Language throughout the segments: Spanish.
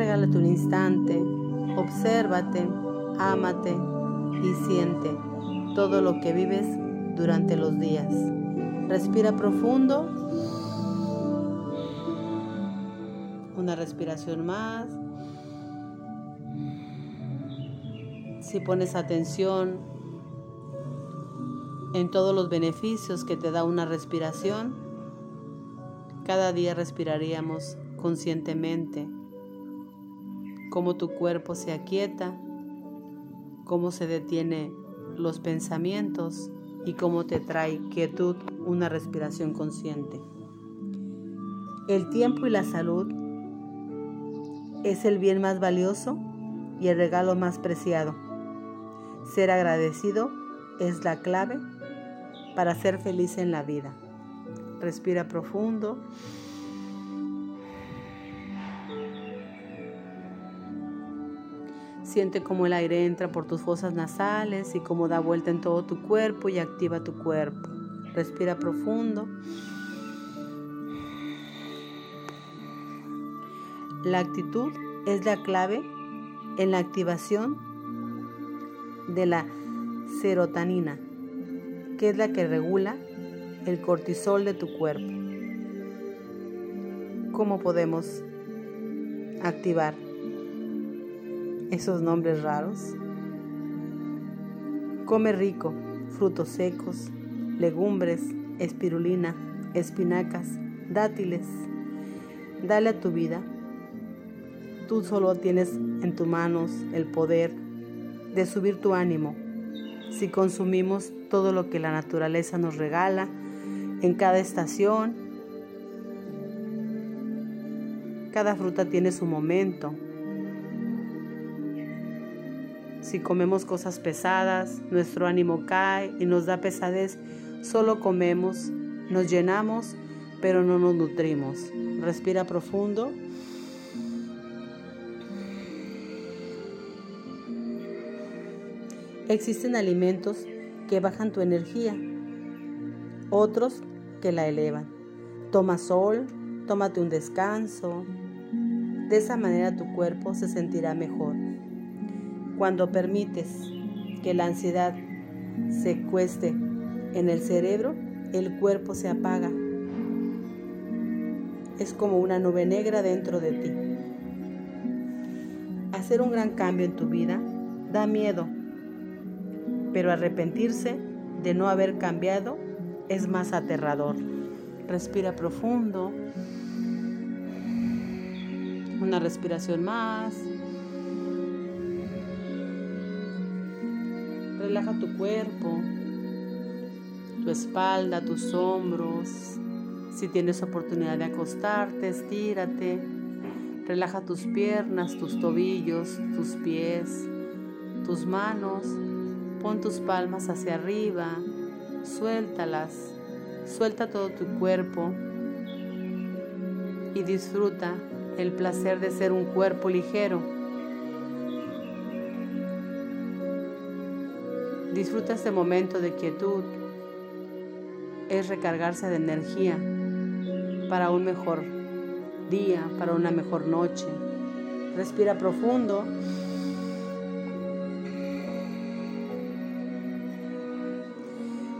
Regálate un instante, obsérvate, ámate y siente todo lo que vives durante los días. Respira profundo. Una respiración más. Si pones atención en todos los beneficios que te da una respiración, cada día respiraríamos conscientemente, cómo tu cuerpo se aquieta, cómo se detiene los pensamientos y cómo te trae quietud una respiración consciente. El tiempo y la salud es el bien más valioso y el regalo más preciado. Ser agradecido es la clave para ser feliz en la vida. Respira profundo. Siente cómo el aire entra por tus fosas nasales y cómo da vuelta en todo tu cuerpo y activa tu cuerpo. Respira profundo. La actitud es la clave en la activación de la serotonina, que es la que regula el cortisol de tu cuerpo. ¿Cómo podemos activar esos nombres raros? Come rico, frutos secos, legumbres, espirulina, espinacas, dátiles. Dale a tu vida. Tú solo tienes en tus manos el poder de subir tu ánimo si consumimos todo lo que la naturaleza nos regala en cada estación. Cada fruta tiene su momento. Si comemos cosas pesadas, nuestro ánimo cae y nos da pesadez. Solo comemos, nos llenamos, pero no nos nutrimos. Respira profundo. Existen alimentos que bajan tu energía, otros que la elevan. Toma sol, tómate un descanso. De esa manera tu cuerpo se sentirá mejor. Cuando permites que la ansiedad se cueste en el cerebro, el cuerpo se apaga. Es como una nube negra dentro de ti. Hacer un gran cambio en tu vida da miedo pero arrepentirse de no haber cambiado es más aterrador. Respira profundo. Una respiración más. Relaja tu cuerpo, tu espalda, tus hombros. Si tienes oportunidad de acostarte, estírate. Relaja tus piernas, tus tobillos, tus pies, tus manos Pon tus palmas hacia arriba, suéltalas, suelta todo tu cuerpo y disfruta el placer de ser un cuerpo ligero. Disfruta este momento de quietud. Es recargarse de energía para un mejor día, para una mejor noche. Respira profundo.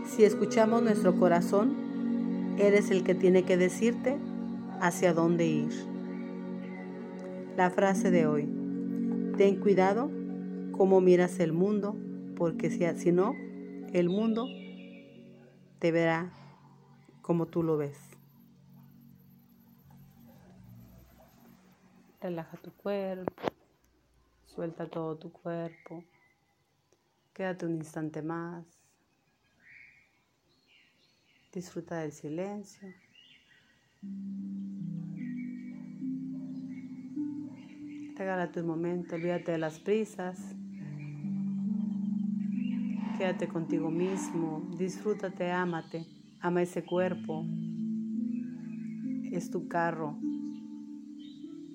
Si escuchamos nuestro corazón, eres el que tiene que decirte hacia dónde ir. La frase de hoy, ten cuidado cómo miras el mundo, porque si, no, el mundo te verá como tú lo ves. Relaja tu cuerpo, suelta todo tu cuerpo, quédate un instante más. Disfruta del silencio. Regálate un momento, olvídate de las prisas quédate contigo mismo, disfrútate, ámate, ama ese cuerpo. Es tu carro,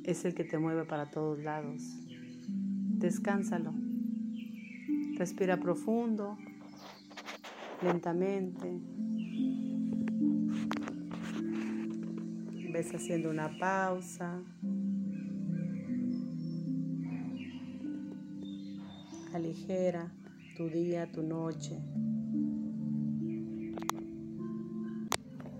es el que te mueve para todos lados. Descánsalo. Respira profundo, lentamente. Ves haciendo una pausa. Aligera tu día, tu noche.